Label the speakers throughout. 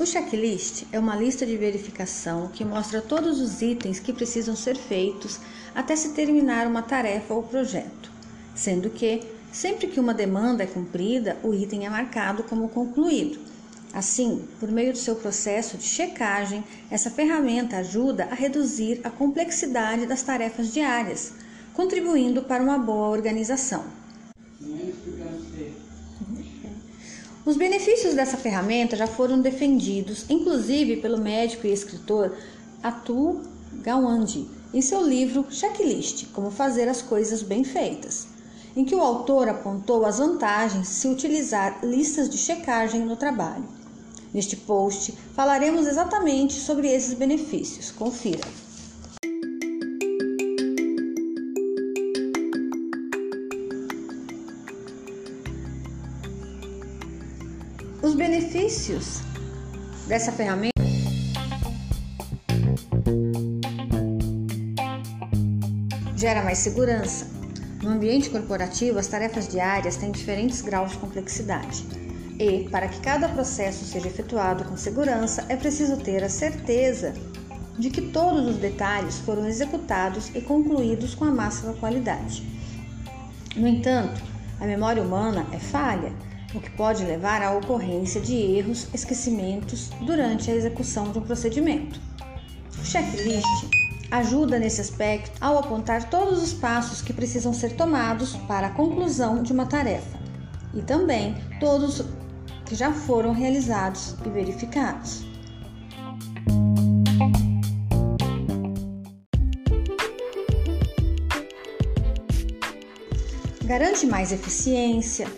Speaker 1: O checklist é uma lista de verificação que mostra todos os itens que precisam ser feitos até se terminar uma tarefa ou projeto, sendo que, sempre que uma demanda é cumprida, o item é marcado como concluído. Assim, por meio do seu processo de checagem, essa ferramenta ajuda a reduzir a complexidade das tarefas diárias, contribuindo para uma boa organização. Os benefícios dessa ferramenta já foram defendidos, inclusive pelo médico e escritor Atul Gawande, em seu livro Checklist: Como Fazer as Coisas Bem Feitas, em que o autor apontou as vantagens de se utilizar listas de checagem no trabalho. Neste post falaremos exatamente sobre esses benefícios. Confira. Os benefícios dessa ferramenta gera mais segurança. No ambiente corporativo, as tarefas diárias têm diferentes graus de complexidade. E, para que cada processo seja efetuado com segurança, é preciso ter a certeza de que todos os detalhes foram executados e concluídos com a máxima qualidade. No entanto, a memória humana é falha o que pode levar à ocorrência de erros, esquecimentos durante a execução de um procedimento. O checklist ajuda nesse aspecto ao apontar todos os passos que precisam ser tomados para a conclusão de uma tarefa e também todos que já foram realizados e verificados. Garante mais eficiência,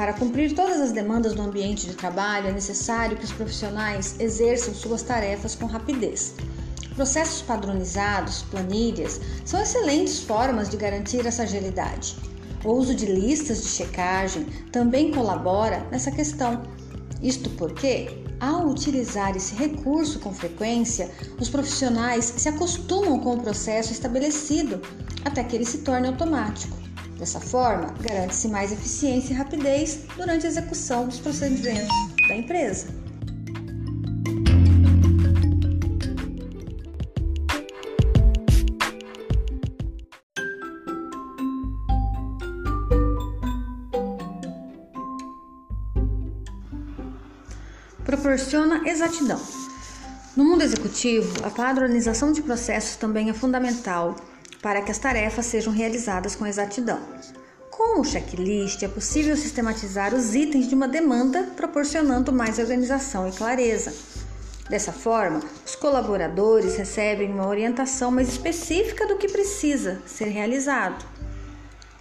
Speaker 1: para cumprir todas as demandas do ambiente de trabalho, é necessário que os profissionais exerçam suas tarefas com rapidez. Processos padronizados, planilhas, são excelentes formas de garantir essa agilidade. O uso de listas de checagem também colabora nessa questão. Isto porque, ao utilizar esse recurso com frequência, os profissionais se acostumam com o processo estabelecido até que ele se torne automático. Dessa forma, garante-se mais eficiência e rapidez durante a execução dos procedimentos da empresa. Proporciona exatidão. No mundo executivo, a padronização de processos também é fundamental para que as tarefas sejam realizadas com exatidão. Com o checklist, é possível sistematizar os itens de uma demanda, proporcionando mais organização e clareza. Dessa forma, os colaboradores recebem uma orientação mais específica do que precisa ser realizado,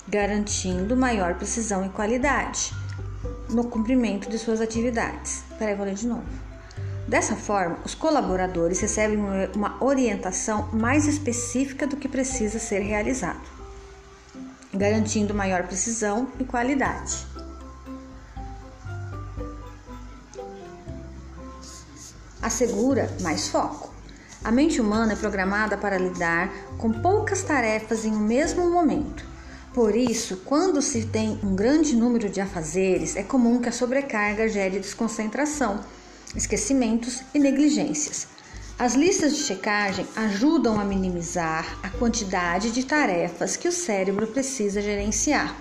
Speaker 1: garantindo maior precisão e qualidade no cumprimento de suas atividades. Peraí, vou ler de novo. Dessa forma, os colaboradores recebem uma orientação mais específica do que precisa ser realizado, garantindo maior precisão e qualidade. Assegura mais foco. A mente humana é programada para lidar com poucas tarefas em um mesmo momento. Por isso, quando se tem um grande número de afazeres, é comum que a sobrecarga gere desconcentração esquecimentos e negligências. As listas de checagem ajudam a minimizar a quantidade de tarefas que o cérebro precisa gerenciar.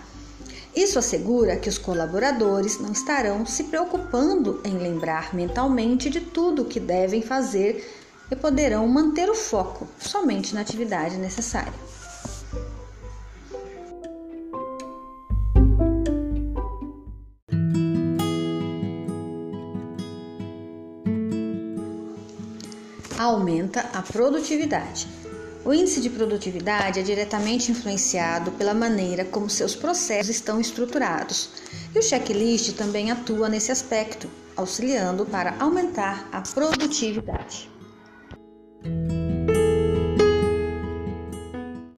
Speaker 1: Isso assegura que os colaboradores não estarão se preocupando em lembrar mentalmente de tudo o que devem fazer e poderão manter o foco somente na atividade necessária. Aumenta a produtividade. O índice de produtividade é diretamente influenciado pela maneira como seus processos estão estruturados, e o checklist também atua nesse aspecto, auxiliando para aumentar a produtividade.